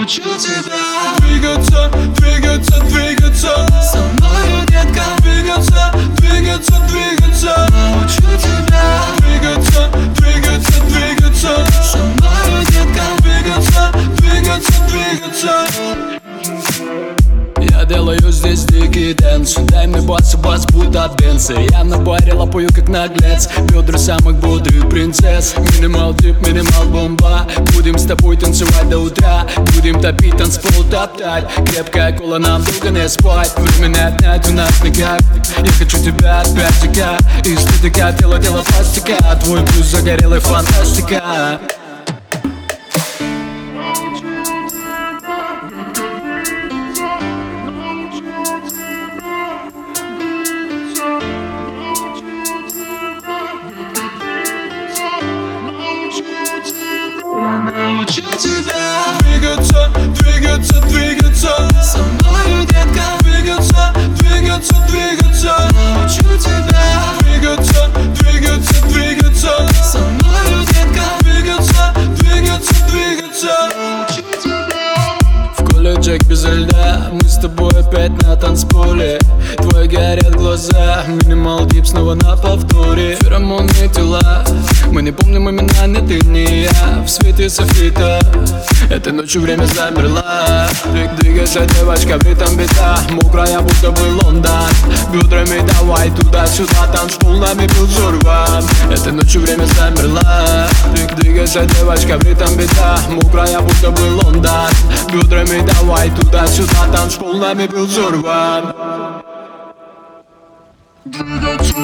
Я научу тебя Двигаться, двигаться, двигаться делаю здесь дикий dance. Дай мне бас, бас, будто бенсы Я на баре лапаю как наглец. Бедра самых бодрых принцесс. Minimal deep, minimal бомба. Будем с тобой танцевать до утра. Будем топить танцпол, топтать. Крепкая кола, нам долго не спать. Время отнять у нас никак. Я хочу тебя опять тика Эстетика, тело, дело пластика. Твой плюс загорелый фантастика should do that. Колледжах без льда Мы с тобой опять на танцполе. Твои горят глаза Минимал дип снова на повторе. Феромонные тела Мы не помним имена, ни ты, ни я. В свете софита Этой ночью время замерла Двиг- Двигайся, девочка, в ритм бита Мокрая, будто бы Лондон. Бедрами давай туда-сюда Танцпол нами был взорван. Этой ночью время замерла Двиг- Двигайся, девочка, в ритм бита Мокрая, будто бы Лондон. Бедрами давай туда-сюда Танцпол нами был взорван. Двигаться